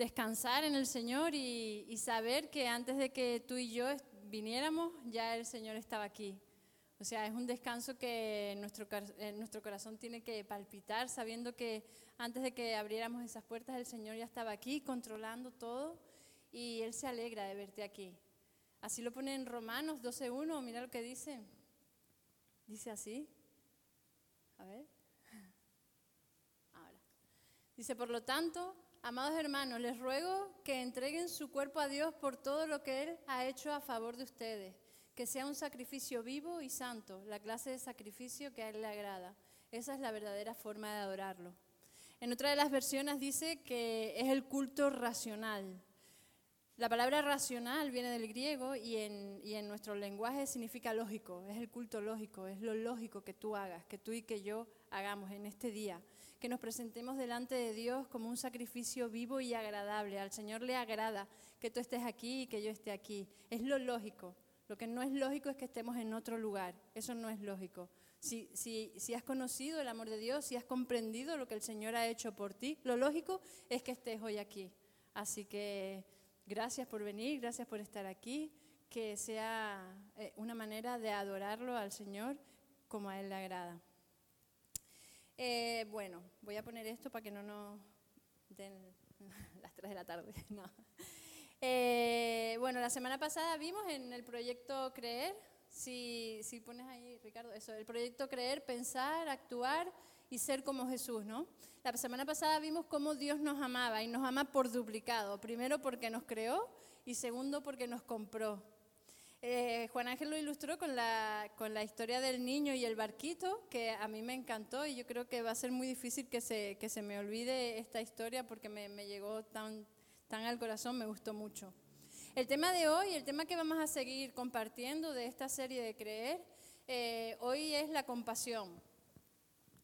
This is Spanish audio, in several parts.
descansar en el Señor y, saber que antes de que tú y yo viniéramos, ya el Señor estaba aquí. O sea, es un descanso que nuestro, nuestro corazón tiene que palpitar, sabiendo que antes de que abriéramos esas puertas, el Señor ya estaba aquí controlando todo y Él se alegra de verte aquí. Así lo pone en Romanos 12.1, mira lo que dice. Dice así. A ver. Ahora. Dice, por lo tanto, amados hermanos, les ruego que entreguen su cuerpo a Dios por todo lo que Él ha hecho a favor de ustedes, que sea un sacrificio vivo y santo, la clase de sacrificio que a Él le agrada. Esa es la verdadera forma de adorarlo. En otra de las versiones dice que es el culto racional. La palabra racional viene del griego y en, y en, nuestro lenguaje significa lógico, es el culto lógico, es lo lógico que tú hagas, que tú y que yo hagamos en este día, que nos presentemos delante de Dios como un sacrificio vivo y agradable. Al Señor le agrada que tú estés aquí y que yo esté aquí. Es lo lógico. Lo que no es lógico es que estemos en otro lugar. Eso no es lógico. Si, si, si has conocido el amor de Dios, si has comprendido lo que el Señor ha hecho por ti, lo lógico es que estés hoy aquí. Así que Gracias por venir, gracias por estar aquí. Que sea eh, una manera de adorarlo al Señor como a Él le agrada. Eh, bueno, voy a poner esto para que no nos den las 3 de la tarde. Eh, bueno, la semana pasada vimos en el proyecto Creer, si, si pones ahí, Ricardo, eso, el proyecto Creer, pensar, actuar y ser como Jesús, ¿no? La semana pasada vimos cómo Dios nos amaba y nos ama por duplicado. Primero porque nos creó y segundo porque nos compró. Eh, Juan Ángel lo ilustró con la, con la historia del niño y el barquito, que a mí me encantó y yo creo que va a ser muy difícil que se, que se me olvide esta historia porque me, me llegó tan, tan al corazón, me gustó mucho. El tema de hoy, el tema que vamos a seguir compartiendo de esta serie de Creer, eh, hoy es la compasión.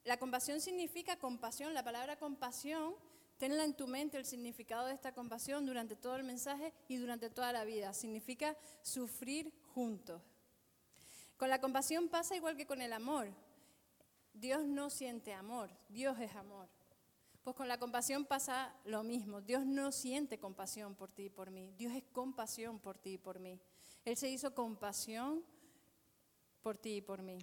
La compasión significa compasión. La palabra compasión, tenla en tu mente el significado de esta compasión durante todo el mensaje y durante toda la vida. Significa sufrir juntos. Con la compasión pasa igual que con el amor. Dios no siente amor, Dios es amor. Pues con la compasión pasa lo mismo. Dios no siente compasión por ti y por mí. Dios es compasión por ti y por mí. Él se hizo compasión por ti y por mí.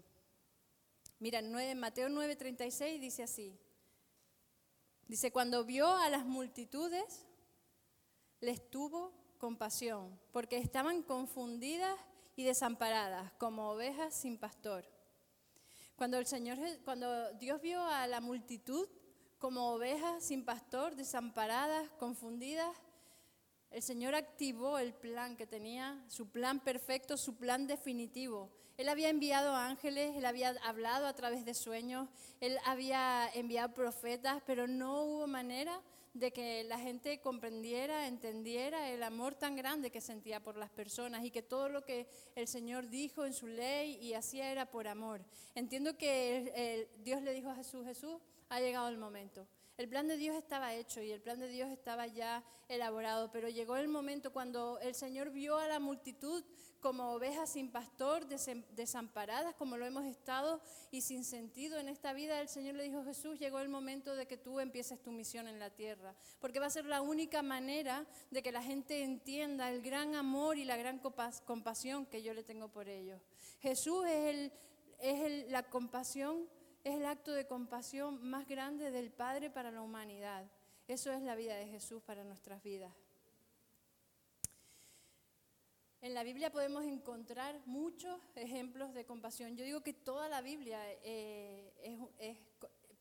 Mira, en Mateo 9:36 dice así. Dice, cuando vio a las multitudes, les tuvo compasión, porque estaban confundidas y desamparadas, como ovejas sin pastor. Cuando el Señor, cuando Dios vio a la multitud como ovejas sin pastor, desamparadas, confundidas, el Señor activó el plan que tenía, su plan perfecto, su plan definitivo. Él había enviado ángeles, él había hablado a través de sueños, él había enviado profetas, pero no hubo manera de que la gente comprendiera, entendiera el amor tan grande que sentía por las personas y que todo lo que el Señor dijo en su ley y hacía era por amor. Entiendo que Dios le dijo a Jesús, Jesús, ha llegado el momento. El plan de Dios estaba hecho y el plan de Dios estaba ya elaborado, pero llegó el momento cuando el Señor vio a la multitud como ovejas sin pastor, desamparadas como lo hemos estado y sin sentido en esta vida, el Señor le dijo, Jesús, llegó el momento de que tú empieces tu misión en la tierra, porque va a ser la única manera de que la gente entienda el gran amor y la gran compasión que yo le tengo por ellos. Jesús es, la compasión, es el acto de compasión más grande del Padre para la humanidad. Eso es la vida de Jesús para nuestras vidas. En la Biblia podemos encontrar muchos ejemplos de compasión. Yo digo que toda la Biblia eh,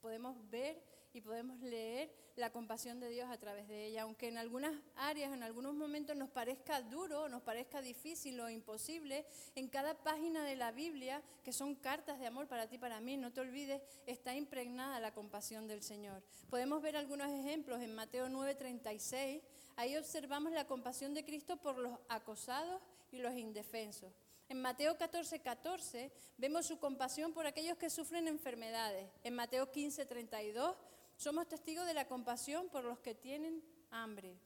podemos ver y podemos leer la compasión de Dios a través de ella, aunque en algunas áreas, en algunos momentos nos parezca duro, nos parezca difícil o imposible, en cada página de la Biblia, que son cartas de amor para ti para mí, no te olvides, está impregnada la compasión del Señor. Podemos ver algunos ejemplos en Mateo 9:36, ahí observamos la compasión de Cristo por los acosados y los indefensos. En Mateo 14, 14 vemos su compasión por aquellos que sufren enfermedades. En Mateo 15, 32 somos testigos de la compasión por los que tienen hambre.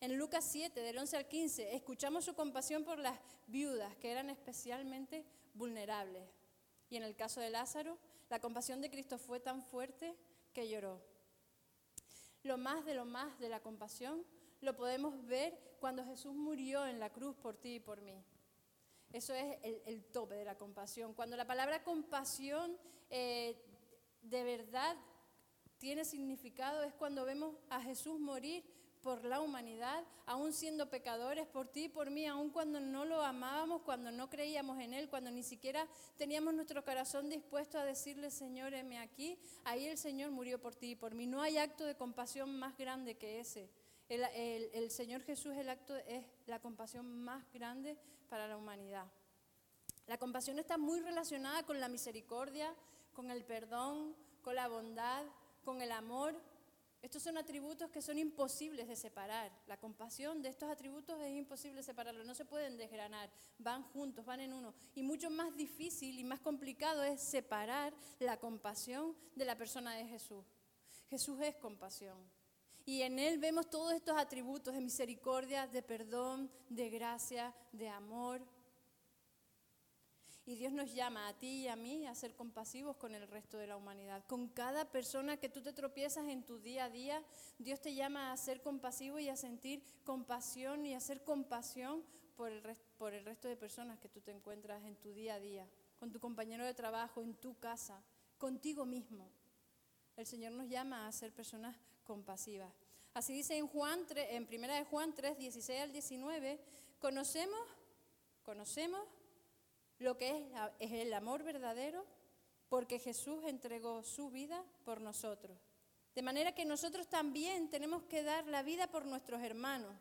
En Lucas 7, del 11 al 15, escuchamos su compasión por las viudas que eran especialmente vulnerables. Y en el caso de Lázaro, la compasión de Cristo fue tan fuerte que lloró. Lo más de lo más de la compasión lo podemos ver cuando Jesús murió en la cruz por ti y por mí. Eso es el, tope de la compasión. Cuando la palabra compasión eh, de verdad tiene significado es cuando vemos a Jesús morir por la humanidad, aún siendo pecadores, por ti y por mí, aún cuando no lo amábamos, cuando no creíamos en Él, cuando ni siquiera teníamos nuestro corazón dispuesto a decirle, Señor, heme aquí, ahí el Señor murió por ti y por mí. No hay acto de compasión más grande que ese. El, Señor Jesús el acto, es la compasión más grande para la humanidad. La compasión está muy relacionada con la misericordia, con el perdón, con la bondad, con el amor. Estos son atributos que son imposibles de separar. La compasión de estos atributos es imposible separarlos, no se pueden desgranar, van juntos, van en uno. Y mucho más difícil y más complicado es separar la compasión de la persona de Jesús. Jesús es compasión. Y en Él vemos todos estos atributos de misericordia, de perdón, de gracia, de amor. Y Dios nos llama a ti y a mí a ser compasivos con el resto de la humanidad. Con cada persona que tú te tropiezas en tu día a día, Dios te llama a ser compasivo y a sentir compasión y a ser compasión por el, por el resto de personas que tú te encuentras en tu día a día, con tu compañero de trabajo, en tu casa, contigo mismo. El Señor nos llama a ser personas compasivas. Así dice en Juan en primera de Juan 3, 16 al 19, conocemos, conocemos lo que es, es el amor verdadero porque Jesús entregó su vida por nosotros. De manera que nosotros también tenemos que dar la vida por nuestros hermanos.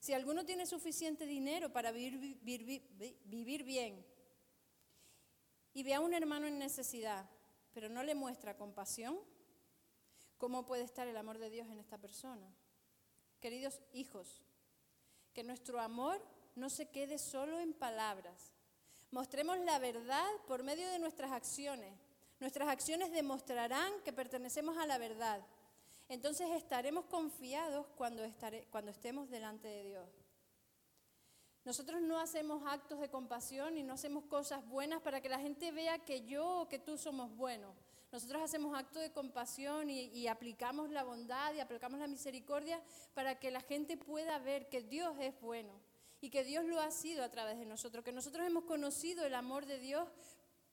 Si alguno tiene suficiente dinero para vivir, vivir, bien y ve a un hermano en necesidad, pero no le muestra compasión, ¿cómo puede estar el amor de Dios en esta persona? Queridos hijos, que nuestro amor no se quede solo en palabras, Mostremos la verdad por medio de nuestras acciones. Nuestras acciones demostrarán que pertenecemos a la verdad. Entonces estaremos confiados cuando, cuando estemos delante de Dios. Nosotros no hacemos actos de compasión y no hacemos cosas buenas para que la gente vea que yo o que tú somos buenos. Nosotros hacemos actos de compasión y, y, aplicamos la bondad y aplicamos la misericordia para que la gente pueda ver que Dios es bueno y que Dios lo ha sido a través de nosotros, que nosotros hemos conocido el amor de Dios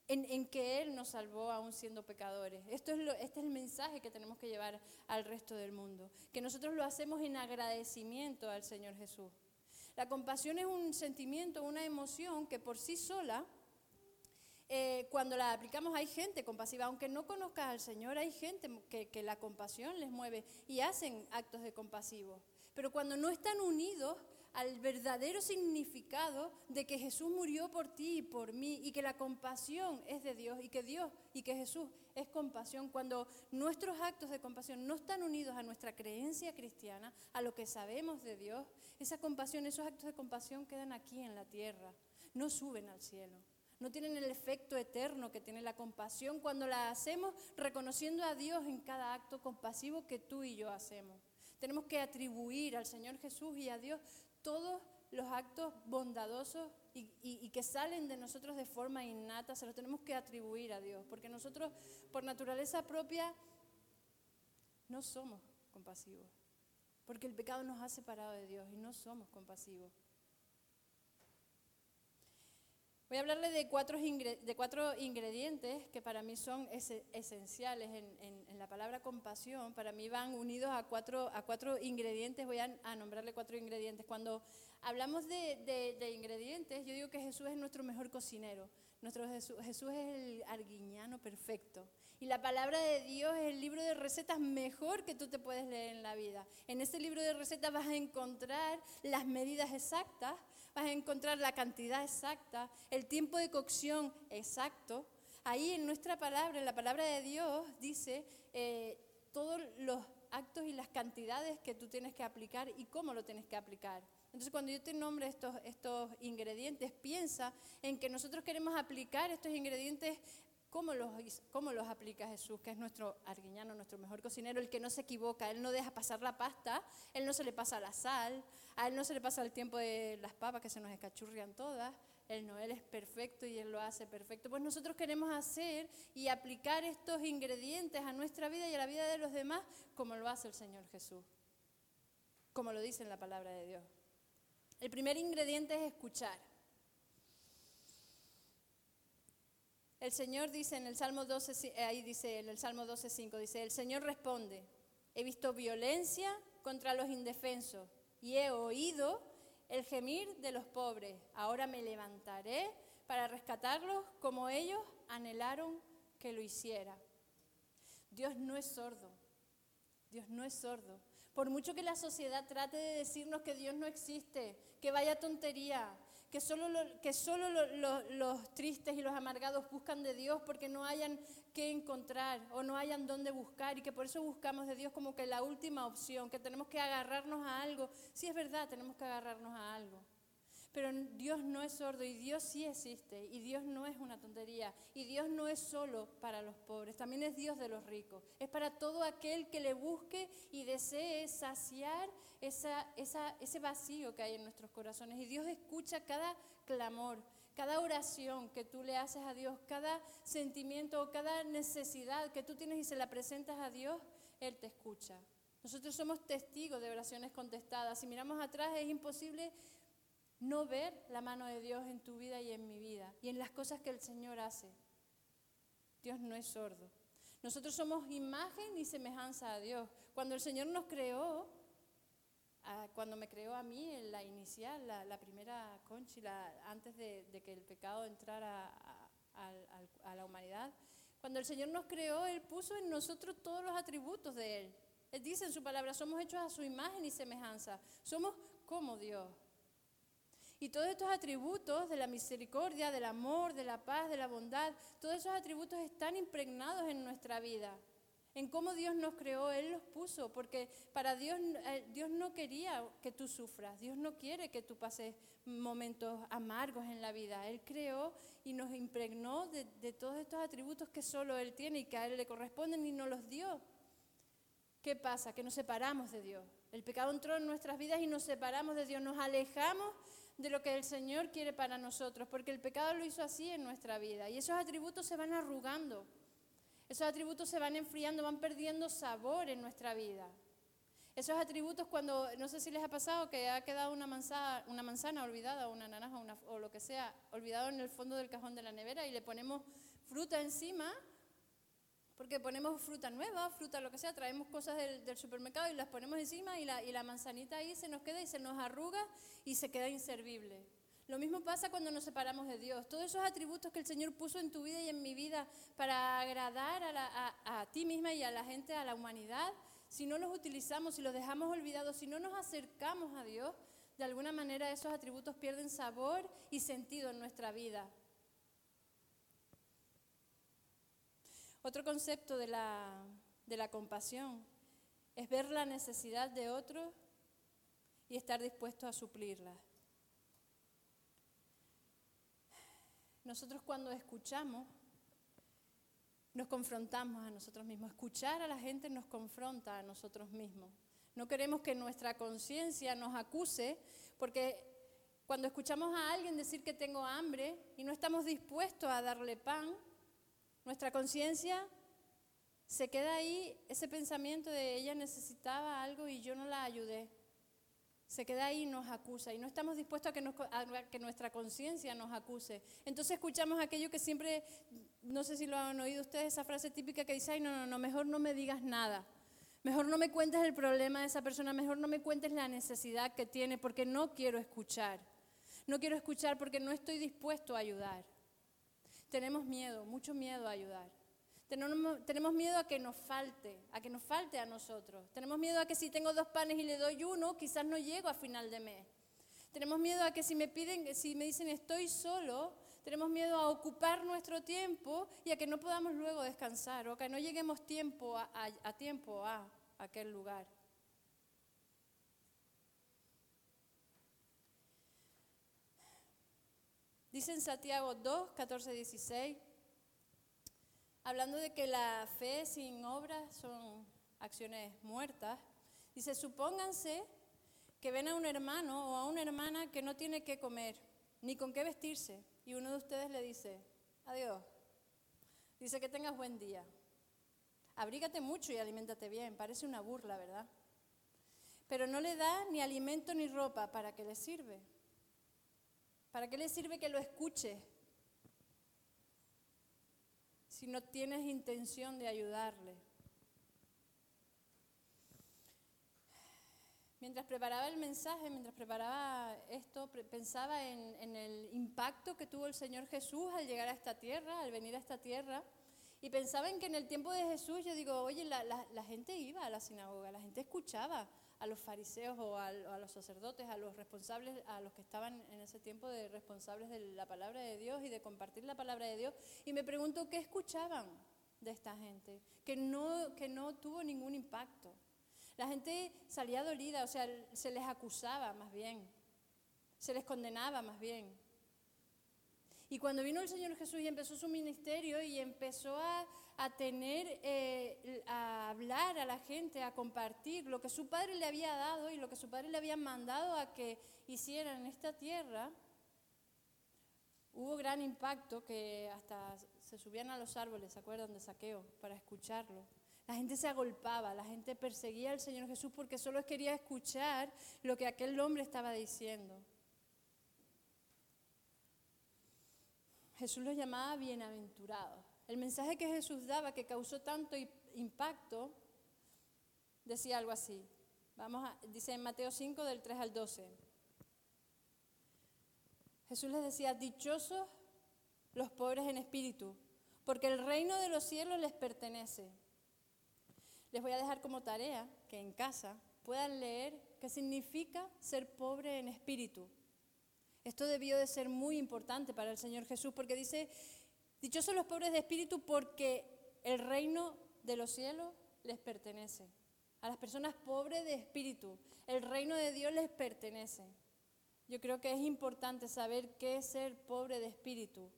en, que Él nos salvó aún siendo pecadores. Esto es este es el mensaje que tenemos que llevar al resto del mundo, que nosotros lo hacemos en agradecimiento al Señor Jesús. La compasión es un sentimiento, una emoción que por sí sola, eh, cuando la aplicamos hay gente compasiva, aunque no conozcas al Señor, hay gente que, que la compasión les mueve y hacen actos de compasivo. Pero cuando no están unidos, al verdadero significado de que Jesús murió por ti y por mí y que la compasión es de Dios y que Dios y que Jesús es compasión. Cuando nuestros actos de compasión no están unidos a nuestra creencia cristiana, a lo que sabemos de Dios, esa compasión, esos actos de compasión quedan aquí en la tierra, no suben al cielo. No tienen el efecto eterno que tiene la compasión cuando la hacemos reconociendo a Dios en cada acto compasivo que tú y yo hacemos. Tenemos que atribuir al Señor Jesús y a Dios todos los actos bondadosos y, que salen de nosotros de forma innata, se los tenemos que atribuir a Dios, porque nosotros por naturaleza propia no somos compasivos, porque el pecado nos ha separado de Dios y no somos compasivos. Voy a hablarle de cuatro, de cuatro ingredientes que para mí son esenciales en, la palabra compasión. Para mí van unidos a cuatro, a cuatro ingredientes. Voy a, nombrarle cuatro ingredientes. Cuando hablamos de, de, ingredientes, yo digo que Jesús es nuestro mejor cocinero. Nuestro Jesús, Jesús es el arguiñano perfecto. Y la palabra de Dios es el libro de recetas mejor que tú te puedes leer en la vida. En este libro de recetas vas a encontrar las medidas exactas vas a encontrar la cantidad exacta, el tiempo de cocción exacto. Ahí en nuestra palabra, en la palabra de Dios, dice eh, todos los actos y las cantidades que tú tienes que aplicar y cómo lo tienes que aplicar. Entonces, cuando yo te nombre estos, estos ingredientes, piensa en que nosotros queremos aplicar estos ingredientes ¿Cómo los, ¿Cómo los aplica Jesús, que es nuestro arguiñano, nuestro mejor cocinero, el que no se equivoca? Él no deja pasar la pasta, él no se le pasa la sal, a él no se le pasa el tiempo de las papas que se nos escachurrian todas. Él no, él es perfecto y él lo hace perfecto. Pues nosotros queremos hacer y aplicar estos ingredientes a nuestra vida y a la vida de los demás como lo hace el Señor Jesús. como lo dice en la palabra de Dios. El primer ingrediente es escuchar. El Señor dice en el Salmo 12, eh, ahí dice en el Salmo 12:5 dice, "El Señor responde: He visto violencia contra los indefensos y he oído el gemir de los pobres. Ahora me levantaré para rescatarlos como ellos anhelaron que lo hiciera." Dios no es sordo. Dios no es sordo. Por mucho que la sociedad trate de decirnos que Dios no existe, que vaya tontería, que solo, que solo los tristes y los amargados buscan de Dios porque no hayan que encontrar o no hayan dónde buscar y que por eso buscamos de Dios como que la última opción, que tenemos que agarrarnos a algo. Sí es verdad, tenemos que agarrarnos a algo. Pero Dios no es sordo y Dios sí existe y Dios no es una tontería y Dios no es solo para los pobres, también es Dios de los ricos. Es para todo aquel que le busque y desee saciar ese vacío que hay en nuestros corazones. Y Dios escucha cada clamor, cada oración que tú le haces a Dios, cada sentimiento o cada necesidad que tú tienes y se la presentas a Dios, Él te escucha. Nosotros somos testigos de oraciones contestadas. Si miramos atrás es imposible no ver la mano de Dios en tu vida y en mi vida y en las cosas que el Señor hace. Dios no es sordo. Nosotros somos imagen y semejanza a Dios. Cuando el Señor nos creó, cuando me creó a mí, en la inicial, la, primera conchila, antes de, que el pecado entrara a, la humanidad, cuando el Señor nos creó, Él puso en nosotros todos los atributos de Él. Él dice en su palabra, somos hechos a su imagen y semejanza. Somos como Dios. Y todos estos atributos de la misericordia, del amor, de la paz, de la bondad, todos esos atributos están impregnados en nuestra vida. En cómo Dios nos creó, Él los puso, porque para Dios, eh, Dios no quería que tú sufras, Dios no quiere que tú pases momentos amargos en la vida. Él creó y nos impregnó de, de todos estos atributos que solo Él tiene y que a Él le corresponden y nos los dio. ¿Qué pasa? Que nos separamos de Dios. El pecado entró en nuestras vidas y nos separamos de Dios, nos alejamos de lo que el Señor quiere para nosotros, porque el pecado lo hizo así en nuestra vida. Y esos atributos se van arrugando, esos atributos se van enfriando, van perdiendo sabor en nuestra vida. Esos atributos cuando, no sé si les ha pasado que ha quedado una manzana, una manzana olvidada, una naranja o lo que sea, olvidado en el fondo del cajón de la nevera y le ponemos fruta encima porque ponemos fruta nueva, fruta lo que sea, traemos cosas del, supermercado y las ponemos encima y la, manzanita ahí se nos queda y se nos arruga y se queda inservible. Lo mismo pasa cuando nos separamos de Dios. Todos esos atributos que el Señor puso en tu vida y en mi vida para agradar a, ti misma y a la gente, a la humanidad, si no los utilizamos, si los dejamos olvidados, si no nos acercamos a Dios, de alguna manera esos atributos pierden sabor y sentido en nuestra vida. Otro concepto de la, de la compasión es ver la necesidad de otro y estar dispuesto a suplirla. Nosotros cuando escuchamos, nos confrontamos a nosotros mismos. Escuchar a la gente nos confronta a nosotros mismos. No queremos que nuestra conciencia nos acuse porque cuando escuchamos a alguien decir que tengo hambre y no estamos dispuestos a darle pan, nuestra conciencia se queda ahí, ese pensamiento de ella necesitaba algo y yo no la ayudé. Se queda ahí y nos acusa y no estamos dispuestos a que, que nuestra conciencia nos acuse. Entonces escuchamos aquello que siempre, no sé si lo han oído ustedes, esa frase típica que dice, ay, no, no, no, mejor no me digas nada. Mejor no me cuentes el problema de esa persona, mejor no me cuentes la necesidad que tiene porque no quiero escuchar. No quiero escuchar porque no estoy dispuesto a ayudar. Tenemos miedo, mucho miedo a ayudar. Tenemos, miedo a que nos falte, a que nos falte a nosotros. Tenemos miedo a que si tengo dos panes y le doy uno, quizás no llego a final de mes. Tenemos miedo a que si me piden, si me dicen estoy solo, tenemos miedo a ocupar nuestro tiempo y a que no podamos luego descansar o que no lleguemos tiempo a tiempo a aquel lugar. Dice en Santiago 2, 14, 16, hablando de que la fe sin obras son acciones muertas, dice, supónganse que ven a un hermano o a una hermana que no tiene qué comer, ni con qué vestirse, y uno de ustedes le dice, adiós, dice que tengas buen día, abrígate mucho y aliméntate bien, parece una burla, ¿verdad? pero no le da ni alimento ni ropa, ¿para qué le sirve? ¿Para qué le sirve que lo escuche si no tienes intención de ayudarle? Mientras preparaba el mensaje, mientras preparaba esto, pensaba en, el impacto que tuvo el Señor Jesús al llegar a esta tierra, al venir a esta tierra. Y pensaba en que en el tiempo de Jesús, yo digo, oye, la, gente iba a la sinagoga, la gente escuchaba a los fariseos o a, los sacerdotes, a los responsables, a los que estaban en ese tiempo de responsables de la palabra de Dios y de compartir la palabra de Dios. Y me pregunto, ¿qué escuchaban de esta gente? Que no, que no tuvo ningún impacto. La gente salía dolida, o sea, se les acusaba más bien, se les condenaba más bien. Y cuando vino el Señor Jesús y empezó su ministerio y empezó a, tener, eh, a hablar a la gente, a compartir lo que su padre le había dado y lo que su padre le había mandado a que hiciera en esta tierra, hubo gran impacto que hasta se subían a los árboles, ¿se acuerdan de saqueo? Para escucharlo. La gente se agolpaba, la gente perseguía al Señor Jesús porque solo quería escuchar lo que aquel hombre estaba diciendo. Jesús los llamaba bienaventurados. El mensaje que Jesús daba, que causó tanto impacto, decía algo así. Vamos a, dice en Mateo 5 del 3 al 12. Jesús les decía, dichosos los pobres en espíritu, porque el reino de los cielos les pertenece. Les voy a dejar como tarea que en casa puedan leer qué significa ser pobre en espíritu. Esto debió de ser muy importante para el Señor Jesús porque dice, dichosos los pobres de espíritu porque el reino de los cielos les pertenece. A las personas pobres de espíritu, el reino de Dios les pertenece. Yo creo que es importante saber qué es ser pobre de espíritu,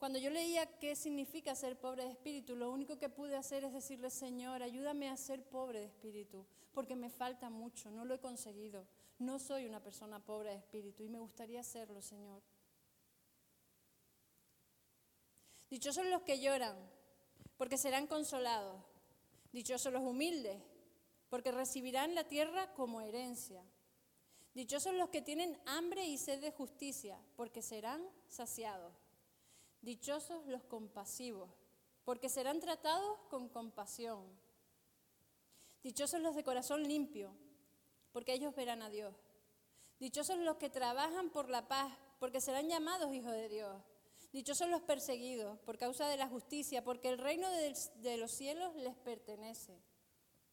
cuando yo leía qué significa ser pobre de espíritu, lo único que pude hacer es decirle, Señor, ayúdame a ser pobre de espíritu, porque me falta mucho, no lo he conseguido. No soy una persona pobre de espíritu y me gustaría serlo, Señor. Dichosos los que lloran, porque serán consolados. Dichosos los humildes, porque recibirán la tierra como herencia. Dichosos los que tienen hambre y sed de justicia, porque serán saciados. Dichosos los compasivos, porque serán tratados con compasión. Dichosos los de corazón limpio, porque ellos verán a Dios. Dichosos los que trabajan por la paz, porque serán llamados hijos de Dios. Dichosos los perseguidos por causa de la justicia, porque el reino de, los cielos les pertenece.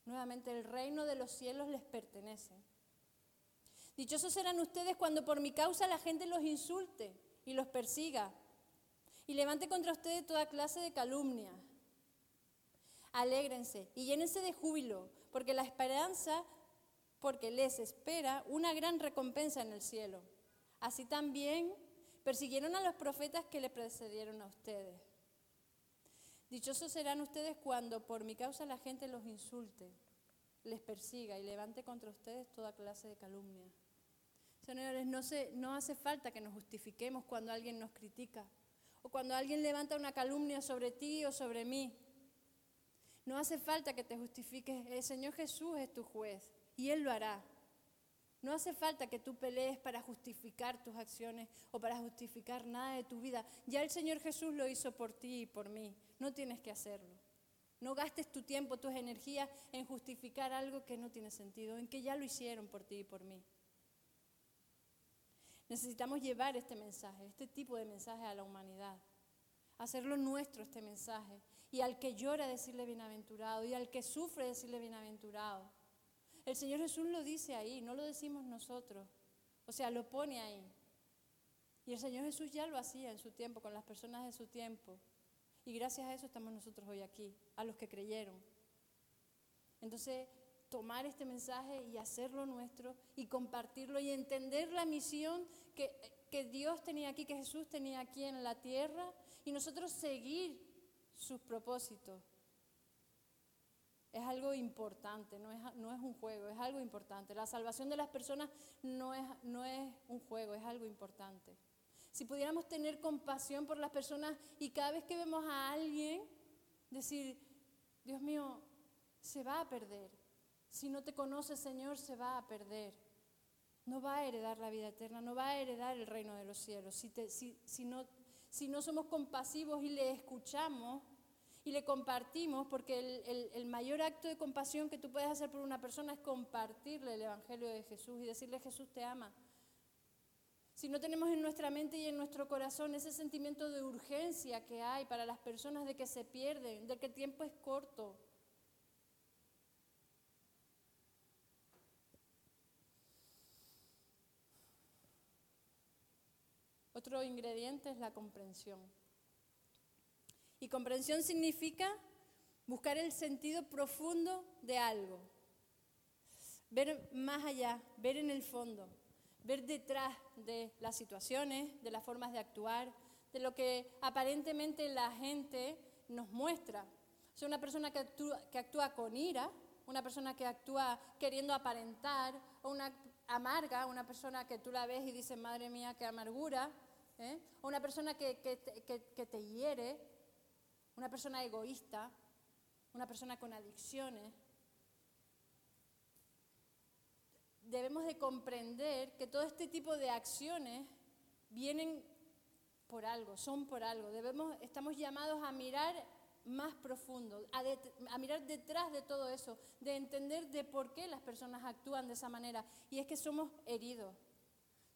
Nuevamente, el reino de los cielos les pertenece. Dichosos serán ustedes cuando por mi causa la gente los insulte y los persiga y levante contra ustedes toda clase de calumnia. Alégrense y llénense de júbilo, porque la esperanza, porque les espera una gran recompensa en el cielo. Así también persiguieron a los profetas que le precedieron a ustedes. Dichosos serán ustedes cuando por mi causa la gente los insulte, les persiga y levante contra ustedes toda clase de calumnia. Señores, no, no hace falta que nos justifiquemos cuando alguien nos critica o cuando alguien levanta una calumnia sobre ti o sobre mí. No hace falta que te justifiques, el Señor Jesús es tu juez y Él lo hará. No hace falta que tú pelees para justificar tus acciones o para justificar nada de tu vida. Ya el Señor Jesús lo hizo por ti y por mí. No tienes que hacerlo. No gastes tu tiempo, tus energías en justificar algo que no tiene sentido, en que ya lo hicieron por ti y por mí. Necesitamos llevar este mensaje, este tipo de mensaje a la humanidad. Hacerlo nuestro este mensaje. Y al que llora decirle bienaventurado. Y al que sufre decirle bienaventurado. El Señor Jesús lo dice ahí, no lo decimos nosotros. O sea, lo pone ahí. Y el Señor Jesús ya lo hacía en su tiempo, con las personas de su tiempo. Y gracias a eso estamos nosotros hoy aquí, a los que creyeron. Entonces, tomar este mensaje y hacerlo nuestro y compartirlo y entender la misión que, que, Dios tenía aquí, que Jesús tenía aquí en la tierra y nosotros seguir sus propósitos. Es algo importante, no es, no es un juego, es algo importante. La salvación de las personas no es, no es un juego, es algo importante. Si pudiéramos tener compasión por las personas y cada vez que vemos a alguien decir, Dios mío, se va a perder, si no te conoce, Señor, se va a perder. No va a heredar la vida eterna, no va a heredar el reino de los cielos. Si, no somos compasivos y le escuchamos y le compartimos, porque el, el, mayor acto de compasión que tú puedes hacer por una persona es compartirle el Evangelio de Jesús y decirle Jesús te ama. Si no tenemos en nuestra mente y en nuestro corazón ese sentimiento de urgencia que hay para las personas de que se pierden, de que el tiempo es corto, Otro ingrediente es la comprensión. Y comprensión significa buscar el sentido profundo de algo, ver más allá, ver en el fondo, ver detrás de las situaciones, de las formas de actuar, de lo que aparentemente la gente nos muestra. O sea, una persona que actúa, que actúa con ira, una persona que actúa queriendo aparentar, o una amarga, una persona que tú la ves y dices, madre mía, qué amargura, ¿eh? o una persona que, que te hiere, una persona egoísta, una persona con adicciones. Debemos de comprender que todo este tipo de acciones vienen por algo, son por algo. Debemos, estamos llamados a mirar más profundo, a, a, mirar detrás de todo eso, de entender de por qué las personas actúan de esa manera. Y es que somos heridos.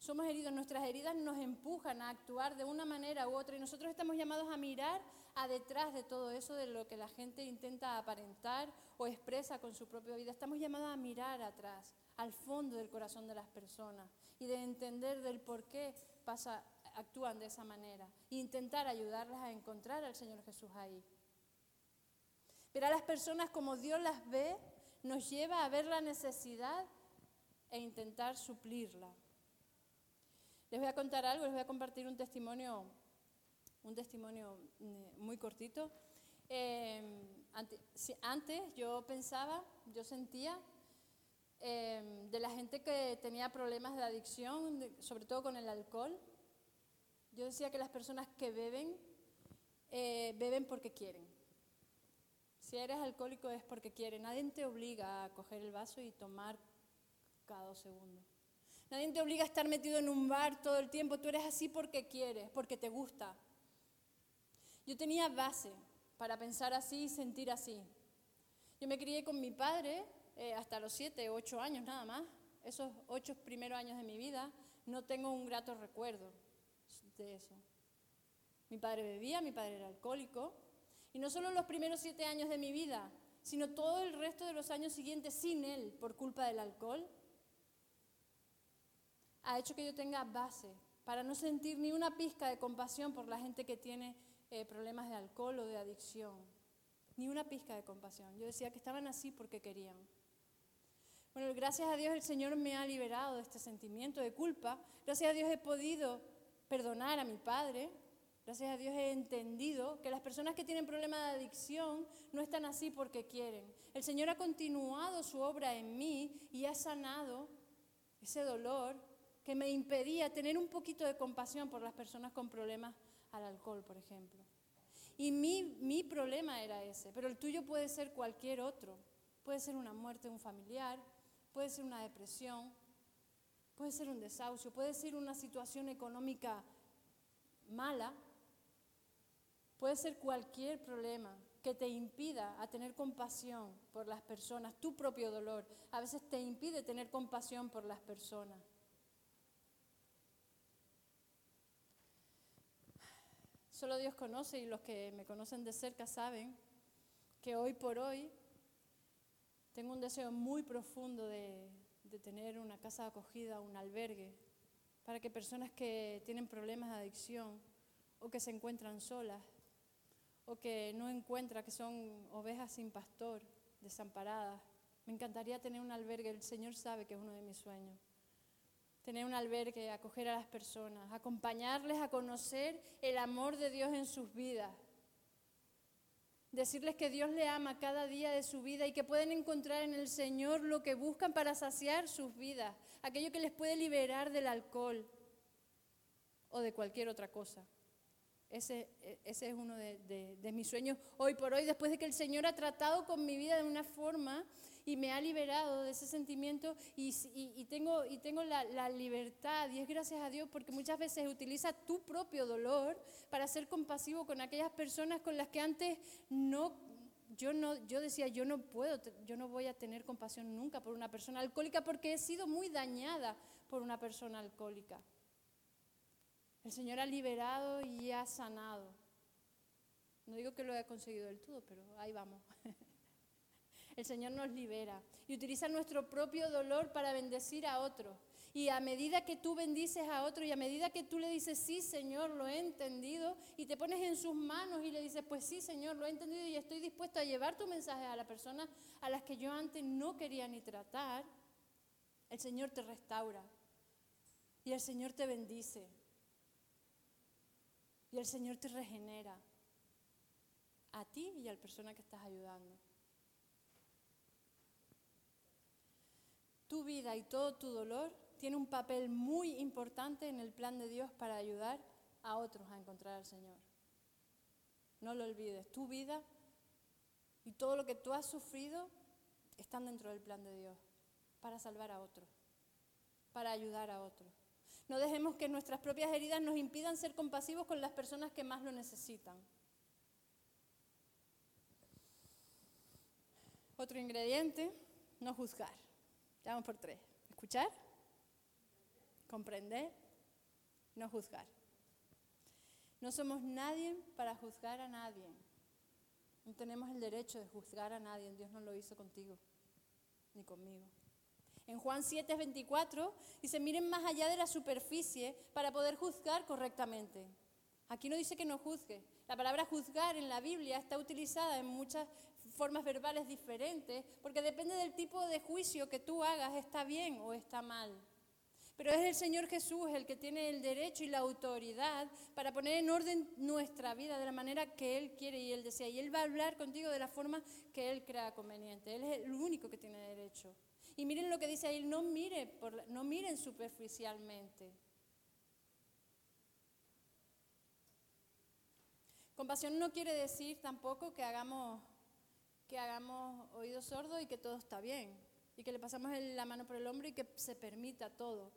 Somos heridos, nuestras heridas nos empujan a actuar de una manera u otra y nosotros estamos llamados a mirar a detrás de todo eso, de lo que la gente intenta aparentar o expresa con su propia vida. Estamos llamados a mirar atrás, al fondo del corazón de las personas y de entender del por qué pasa, actúan de esa manera e intentar ayudarlas a encontrar al Señor Jesús ahí. Ver a las personas como Dios las ve nos lleva a ver la necesidad e intentar suplirla. Les voy a contar algo, les voy a compartir un testimonio, un testimonio mm, muy cortito. Em, antes, yo pensaba, yo sentía em, de la gente que tenía problemas de adicción, sobre todo con el alcohol. Yo decía que las personas que beben, eh, beben porque quieren. Si eres alcohólico es porque quieren. Nadie te obliga a coger el vaso y tomar cada dos segundos. Nadie te obliga a estar metido en un bar todo el tiempo. Tú eres así porque quieres, porque te gusta. Yo tenía base para pensar así y sentir así. Yo me crié con mi padre eh, hasta los siete, ocho años nada más. Esos ocho primeros años de mi vida no tengo un grato recuerdo de eso. Mi padre bebía, mi padre era alcohólico. Y no solo los primeros siete años de mi vida, sino todo el resto de los años siguientes sin él por culpa del alcohol ha hecho que yo tenga base para no sentir ni una pizca de compasión por la gente que tiene eh, problemas de alcohol o de adicción. Ni una pizca de compasión. Yo decía que estaban así porque querían. Bueno, gracias a Dios el Señor me ha liberado de este sentimiento de culpa. Gracias a Dios he podido perdonar a mi padre. Gracias a Dios he entendido que las personas que tienen problemas de adicción no están así porque quieren. El Señor ha continuado su obra en mí y ha sanado ese dolor que me impedía tener un poquito de compasión por las personas con problemas al alcohol, por ejemplo. Y mi, mi problema era ese, pero el tuyo puede ser cualquier otro. Puede ser una muerte de un familiar, puede ser una depresión, puede ser un desahucio, puede ser una situación económica mala, puede ser cualquier problema que te impida a tener compasión por las personas, tu propio dolor, a veces te impide tener compasión por las personas. Solo Dios conoce y los que me conocen de cerca saben que hoy por hoy tengo un deseo muy profundo de, tener una casa de acogida, un albergue, para que personas que tienen problemas de adicción o que se encuentran solas o que no encuentran, que son ovejas sin pastor, desamparadas, me encantaría tener un albergue. El Señor sabe que es uno de mis sueños tener un albergue, acoger a las personas, acompañarles a conocer el amor de Dios en sus vidas. Decirles que Dios le ama cada día de su vida y que pueden encontrar en el Señor lo que buscan para saciar sus vidas, aquello que les puede liberar del alcohol o de cualquier otra cosa. Ese, e, ese es uno de, de, mis sueños hoy por hoy, después de que el Señor ha tratado con mi vida de una forma y me ha liberado de ese sentimiento y, y, tengo, y tengo la, la, libertad y es gracias a Dios porque muchas veces utiliza tu propio dolor para ser compasivo con aquellas personas con las que antes no, yo, no, yo decía, yo no puedo, yo no voy a tener compasión nunca por una persona alcohólica porque he sido muy dañada por una persona alcohólica. El Señor ha liberado y ha sanado. No digo que lo haya conseguido del todo, pero ahí vamos. El Señor nos libera y utiliza nuestro propio dolor para bendecir a otro. Y a medida que tú bendices a otro y a medida que tú le dices, sí, Señor, lo he entendido, y te pones en sus manos y le dices, pues sí, Señor, lo he entendido y estoy dispuesto a llevar tu mensaje a las personas a las que yo antes no quería ni tratar, el Señor te restaura y el Señor te bendice y el Señor te regenera a ti y a la persona que estás ayudando. Tu vida y todo tu dolor tiene un papel muy importante en el plan de Dios para ayudar a otros a encontrar al Señor. No lo olvides, tu vida y todo lo que tú has sufrido están dentro del plan de Dios para salvar a otros, para ayudar a otros. No dejemos que nuestras propias heridas nos impidan ser compasivos con las personas que más lo necesitan. Otro ingrediente, no juzgar. Ya vamos por tres. Escuchar, comprender, no juzgar. No somos nadie para juzgar a nadie. No tenemos el derecho de juzgar a nadie. Dios no lo hizo contigo, ni conmigo. En Juan 7, 24 dice, miren más allá de la superficie para poder juzgar correctamente. Aquí no dice que no juzgue. La palabra juzgar en la Biblia está utilizada en muchas formas verbales diferentes, porque depende del tipo de juicio que tú hagas, está bien o está mal. Pero es el Señor Jesús el que tiene el derecho y la autoridad para poner en orden nuestra vida de la manera que Él quiere y Él desea. Y Él va a hablar contigo de la forma que Él crea conveniente. Él es el único que tiene derecho. Y miren lo que dice ahí, no, mire por, no miren superficialmente. Compasión no quiere decir tampoco que hagamos que hagamos oídos sordos y que todo está bien, y que le pasamos la mano por el hombro y que se permita todo.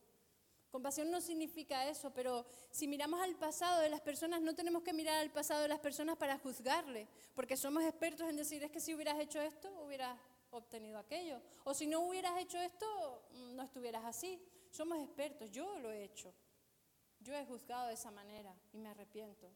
Compasión no significa eso, pero si miramos al pasado de las personas, no tenemos que mirar al pasado de las personas para juzgarle, porque somos expertos en decir, es que si hubieras hecho esto, hubieras obtenido aquello, o si no hubieras hecho esto, no estuvieras así. Somos expertos, yo lo he hecho, yo he juzgado de esa manera y me arrepiento.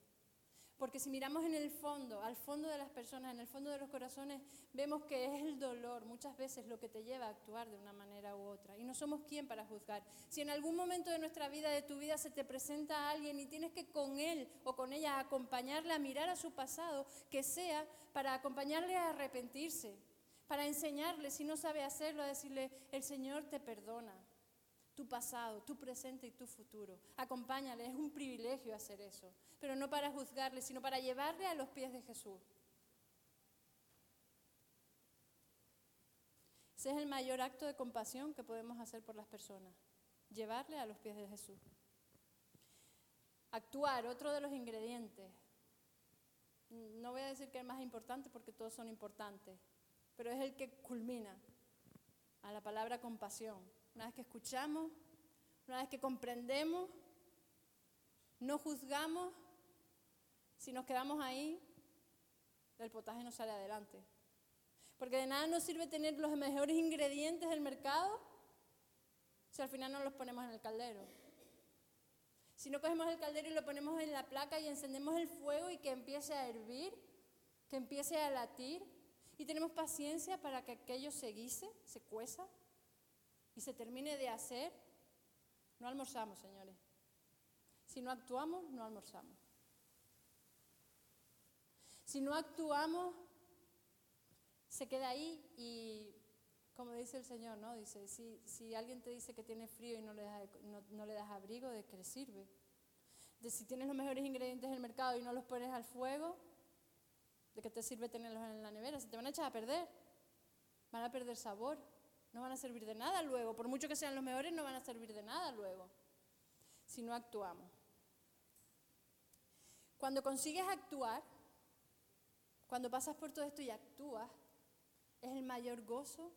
Porque si miramos en el fondo, al fondo de las personas, en el fondo de los corazones, vemos que es el dolor muchas veces lo que te lleva a actuar de una manera u otra. Y no somos quien para juzgar. Si en algún momento de nuestra vida, de tu vida, se te presenta a alguien y tienes que con él o con ella acompañarle a mirar a su pasado, que sea para acompañarle a arrepentirse, para enseñarle, si no sabe hacerlo, a decirle, el Señor te perdona tu pasado, tu presente y tu futuro. Acompáñale, es un privilegio hacer eso, pero no para juzgarle, sino para llevarle a los pies de Jesús. Ese es el mayor acto de compasión que podemos hacer por las personas, llevarle a los pies de Jesús. Actuar, otro de los ingredientes. No voy a decir que es más importante porque todos son importantes, pero es el que culmina a la palabra compasión una vez que escuchamos, una vez que comprendemos, no juzgamos, si nos quedamos ahí, el potaje no sale adelante. Porque de nada nos sirve tener los mejores ingredientes del mercado si al final no los ponemos en el caldero. Si no cogemos el caldero y lo ponemos en la placa y encendemos el fuego y que empiece a hervir, que empiece a latir, y tenemos paciencia para que aquello se guise, se cueza, y se termine de hacer, no almorzamos, señores. Si no actuamos, no almorzamos. Si no actuamos, se queda ahí y, como dice el Señor, ¿no? Dice, si, si alguien te dice que tiene frío y no le, das, no, le das abrigo, ¿de qué le sirve? De si tienes los mejores ingredientes del mercado y no los pones al fuego, ¿de qué te sirve tenerlos en la nevera? Se te van a echar a perder, van a perder sabor. No van a servir de nada luego. Por mucho que sean los mejores, no van a servir de nada luego. Si no actuamos. Cuando consigues actuar, cuando pasas por todo esto y actúas, es el mayor gozo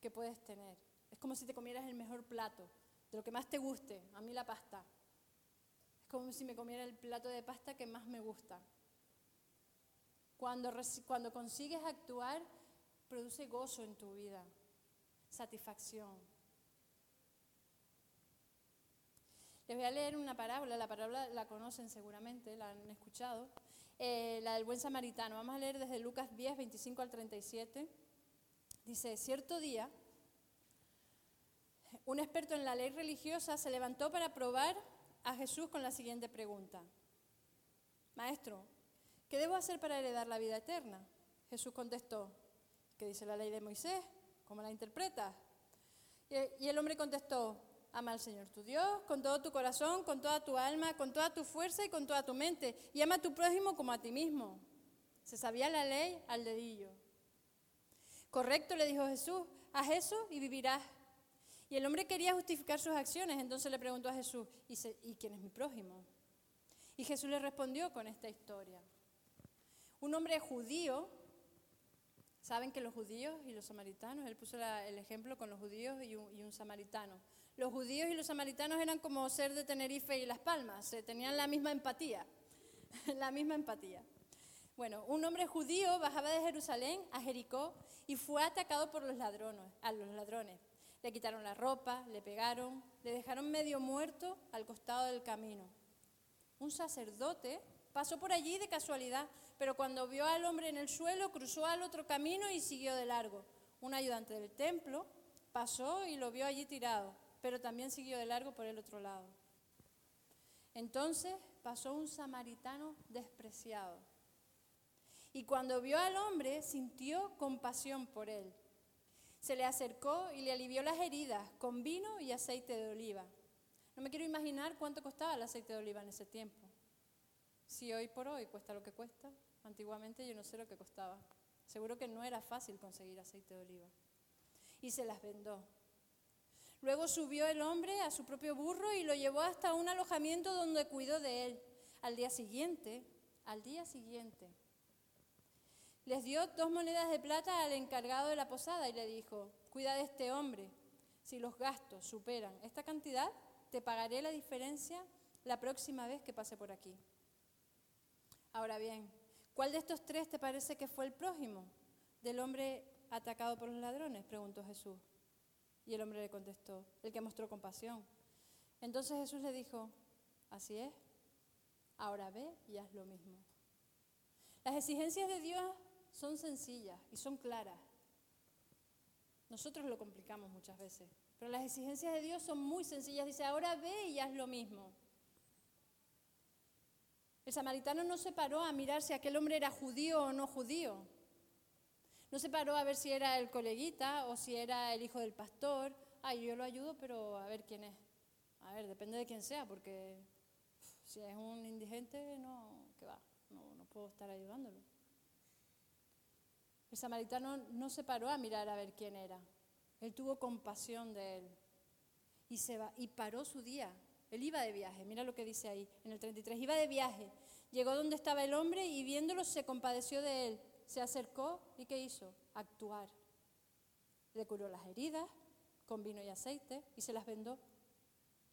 que puedes tener. Es como si te comieras el mejor plato, de lo que más te guste, a mí la pasta. Es como si me comiera el plato de pasta que más me gusta. Cuando, cuando consigues actuar, produce gozo en tu vida, satisfacción. Les voy a leer una parábola, la parábola la conocen seguramente, la han escuchado, eh, la del buen samaritano. Vamos a leer desde Lucas 10, 25 al 37. Dice, cierto día, un experto en la ley religiosa se levantó para probar a Jesús con la siguiente pregunta. Maestro, ¿qué debo hacer para heredar la vida eterna? Jesús contestó, ¿qué dice la ley de Moisés? ¿Cómo la interpretas? Y el hombre contestó, ama al Señor tu Dios con todo tu corazón, con toda tu alma, con toda tu fuerza y con toda tu mente. Y ama a tu prójimo como a ti mismo. Se sabía la ley al dedillo. Correcto, le dijo Jesús, haz eso y vivirás. Y el hombre quería justificar sus acciones, entonces le preguntó a Jesús, ¿y, ¿y quién es mi prójimo? Y Jesús le respondió con esta historia. Un hombre judío, saben que los judíos y los samaritanos, él puso el ejemplo con los judíos y un, samaritano. Los judíos y los samaritanos eran como ser de Tenerife y Las Palmas, tenían la misma empatía, la misma empatía. Bueno, un hombre judío bajaba de Jerusalén a Jericó y fue atacado por los ladrones, a los ladrones. Le quitaron la ropa, le pegaron, le dejaron medio muerto al costado del camino. Un sacerdote pasó por allí de casualidad, pero cuando vio al hombre en el suelo, cruzó al otro camino y siguió de largo. Un ayudante del templo pasó y lo vio allí tirado, pero también siguió de largo por el otro lado. Entonces pasó un samaritano despreciado. Y cuando vio al hombre, sintió compasión por él se le acercó y le alivió las heridas con vino y aceite de oliva. No me quiero imaginar cuánto costaba el aceite de oliva en ese tiempo. Si hoy por hoy cuesta lo que cuesta, antiguamente yo no sé lo que costaba. Seguro que no era fácil conseguir aceite de oliva. Y se las vendó. Luego subió el hombre a su propio burro y lo llevó hasta un alojamiento donde cuidó de él. Al día siguiente, al día siguiente, les dio dos monedas de plata al encargado de la posada y le dijo, cuida de este hombre. Si los gastos superan esta cantidad, te pagaré la diferencia la próxima vez que pase por aquí. Ahora bien, ¿cuál de estos tres te parece que fue el prójimo del hombre atacado por los ladrones? preguntó Jesús. Y el hombre le contestó, el que mostró compasión. Entonces Jesús le dijo, así es, ahora ve y haz lo mismo. Las exigencias de Dios son sencillas y son claras. Nosotros lo complicamos muchas veces, pero las exigencias de Dios son muy sencillas. Dice, ahora ve y haz lo mismo. El samaritano no se paró a mirar si aquel hombre era judío o no judío. No se paró a ver si era el coleguita o si era el hijo del pastor. Ay, yo lo ayudo, pero a ver quién es. A ver, depende de quién sea, porque si es un indigente, no, que va, no, no puedo estar ayudándolo. El samaritano no se paró a mirar a ver quién era. Él tuvo compasión de él y, se va, y paró su día. Él iba de viaje, mira lo que dice ahí en el 33, iba de viaje. Llegó donde estaba el hombre y viéndolo se compadeció de él. Se acercó y ¿qué hizo? Actuar. Le curó las heridas con vino y aceite y se las vendó.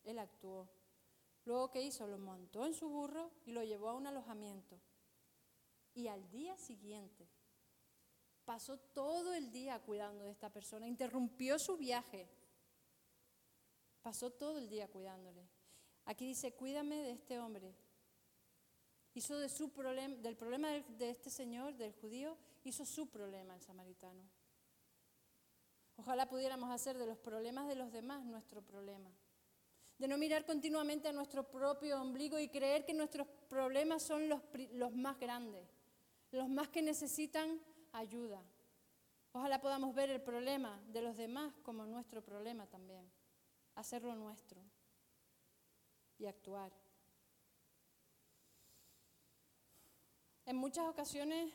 Él actuó. Luego ¿qué hizo? Lo montó en su burro y lo llevó a un alojamiento. Y al día siguiente pasó todo el día cuidando de esta persona, interrumpió su viaje, pasó todo el día cuidándole. Aquí dice, cuídame de este hombre. Hizo de su problema, del problema de este señor, del judío, hizo su problema el samaritano. Ojalá pudiéramos hacer de los problemas de los demás nuestro problema. De no mirar continuamente a nuestro propio ombligo y creer que nuestros problemas son los, los más grandes, los más que necesitan ayuda. Ojalá podamos ver el problema de los demás como nuestro problema también, hacerlo nuestro y actuar. En muchas ocasiones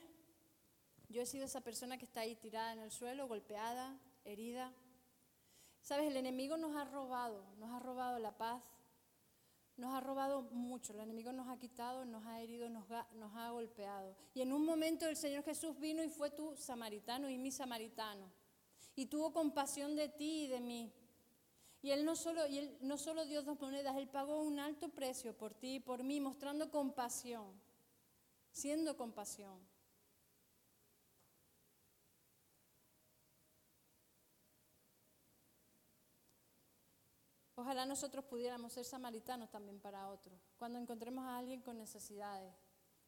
yo he sido esa persona que está ahí tirada en el suelo, golpeada, herida. Sabes, el enemigo nos ha robado, nos ha robado la paz, nos ha robado mucho, el enemigo nos ha quitado, nos ha herido, nos ha, golpeado. Y en un momento el Señor Jesús vino y fue tu samaritano y mi samaritano. Y tuvo compasión de ti y de mí. Y él no solo, y él no solo dio dos monedas, él pagó un alto precio por ti y por mí, mostrando compasión, siendo compasión. Ojalá nosotros pudiéramos ser samaritanos también para otros. Cuando encontremos a alguien con necesidades,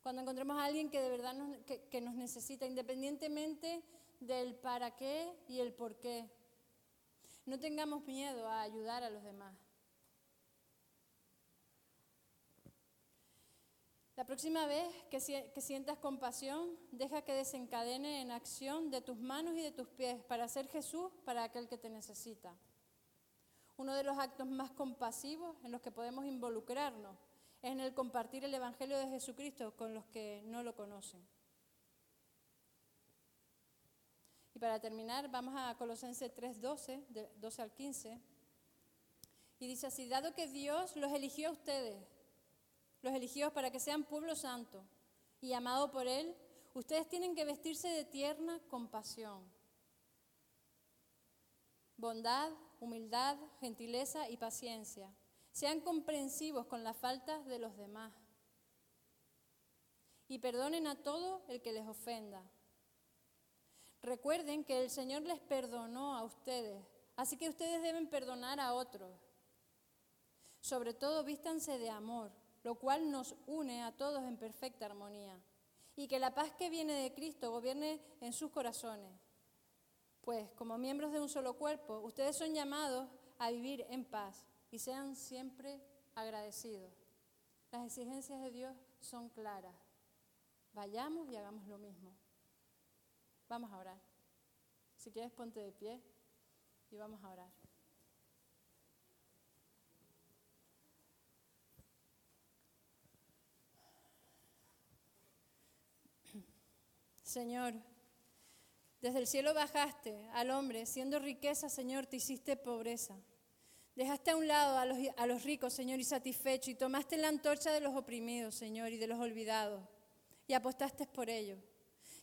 cuando encontremos a alguien que de verdad que nos necesita, independientemente del para qué y el por qué. No tengamos miedo a ayudar a los demás. La próxima vez que, que, sientas compasión, deja que desencadene en acción de tus manos y de tus pies para ser Jesús para aquel que te necesita. Uno de los actos más compasivos en los que podemos involucrarnos es en el compartir el Evangelio de Jesucristo con los que no lo conocen. Y para terminar, vamos a Colosenses 3:12, 12 al 15. Y dice así, dado que Dios los eligió a ustedes, los eligió para que sean pueblo santo y amado por Él, ustedes tienen que vestirse de tierna compasión, bondad, humildad, gentileza y paciencia. Sean comprensivos con las faltas de los demás. Y perdonen a todo el que les ofenda. Recuerden que el Señor les perdonó a ustedes, así que ustedes deben perdonar a otros. Sobre todo vístanse de amor, lo cual nos une a todos en perfecta armonía. Y que la paz que viene de Cristo gobierne en sus corazones pues como miembros de un solo cuerpo, ustedes son llamados a vivir en paz y sean siempre agradecidos. Las exigencias de Dios son claras. Vayamos y hagamos lo mismo. Vamos a orar. Si quieres, ponte de pie y vamos a orar. Señor, desde el cielo bajaste al hombre, siendo riqueza, Señor, te hiciste pobreza. Dejaste a un lado a los, a los ricos, Señor, y satisfecho, y tomaste la antorcha de los oprimidos, Señor, y de los olvidados, y apostaste por ellos.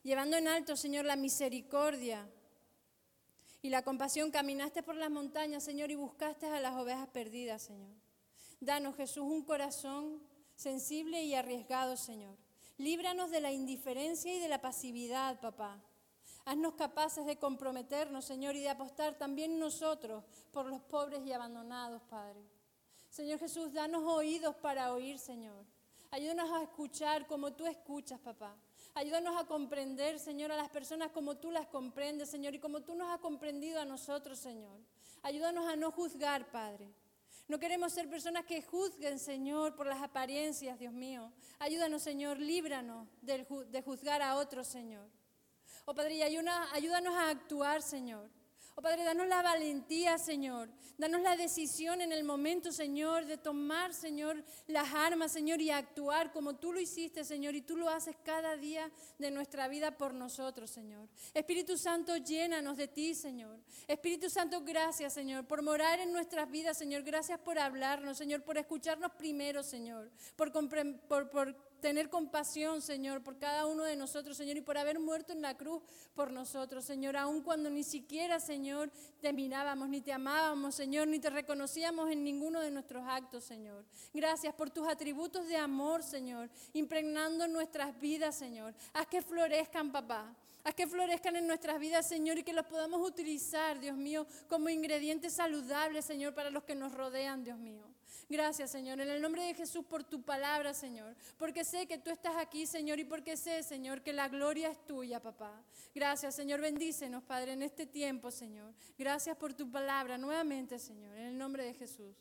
Llevando en alto, Señor, la misericordia y la compasión, caminaste por las montañas, Señor, y buscaste a las ovejas perdidas, Señor. Danos, Jesús, un corazón sensible y arriesgado, Señor. Líbranos de la indiferencia y de la pasividad, papá. Haznos capaces de comprometernos, Señor, y de apostar también nosotros por los pobres y abandonados, Padre. Señor Jesús, danos oídos para oír, Señor. Ayúdanos a escuchar como tú escuchas, papá. Ayúdanos a comprender, Señor, a las personas como tú las comprendes, Señor, y como tú nos has comprendido a nosotros, Señor. Ayúdanos a no juzgar, Padre. No queremos ser personas que juzguen, Señor, por las apariencias, Dios mío. Ayúdanos, Señor, líbranos de juzgar a otros, Señor. Oh Padre, ayúdanos a actuar, Señor. Oh Padre, danos la valentía, Señor. Danos la decisión en el momento, Señor, de tomar, Señor, las armas, Señor, y actuar como tú lo hiciste, Señor, y tú lo haces cada día de nuestra vida por nosotros, Señor. Espíritu Santo, llénanos de ti, Señor. Espíritu Santo, gracias, Señor, por morar en nuestras vidas, Señor. Gracias por hablarnos, Señor, por escucharnos primero, Señor, por, por, por tener compasión, Señor, por cada uno de nosotros, Señor, y por haber muerto en la cruz por nosotros, Señor, aun cuando ni siquiera, Señor, te mirábamos, ni te amábamos, Señor, ni te reconocíamos en ninguno de nuestros actos, Señor. Gracias por tus atributos de amor, Señor, impregnando nuestras vidas, Señor. Haz que florezcan, papá. Haz que florezcan en nuestras vidas, Señor, y que los podamos utilizar, Dios mío, como ingredientes saludables, Señor, para los que nos rodean, Dios mío. Gracias, Señor, en el nombre de Jesús por tu palabra, Señor. Porque sé que tú estás aquí, Señor, y porque sé, Señor, que la gloria es tuya, papá. Gracias, Señor, bendícenos, Padre, en este tiempo, Señor. Gracias por tu palabra nuevamente, Señor, en el nombre de Jesús.